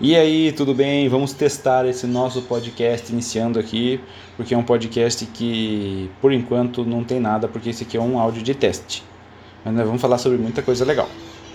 E aí, tudo bem? Vamos testar esse nosso podcast iniciando aqui, porque é um podcast que por enquanto não tem nada, porque esse aqui é um áudio de teste. Mas nós vamos falar sobre muita coisa legal.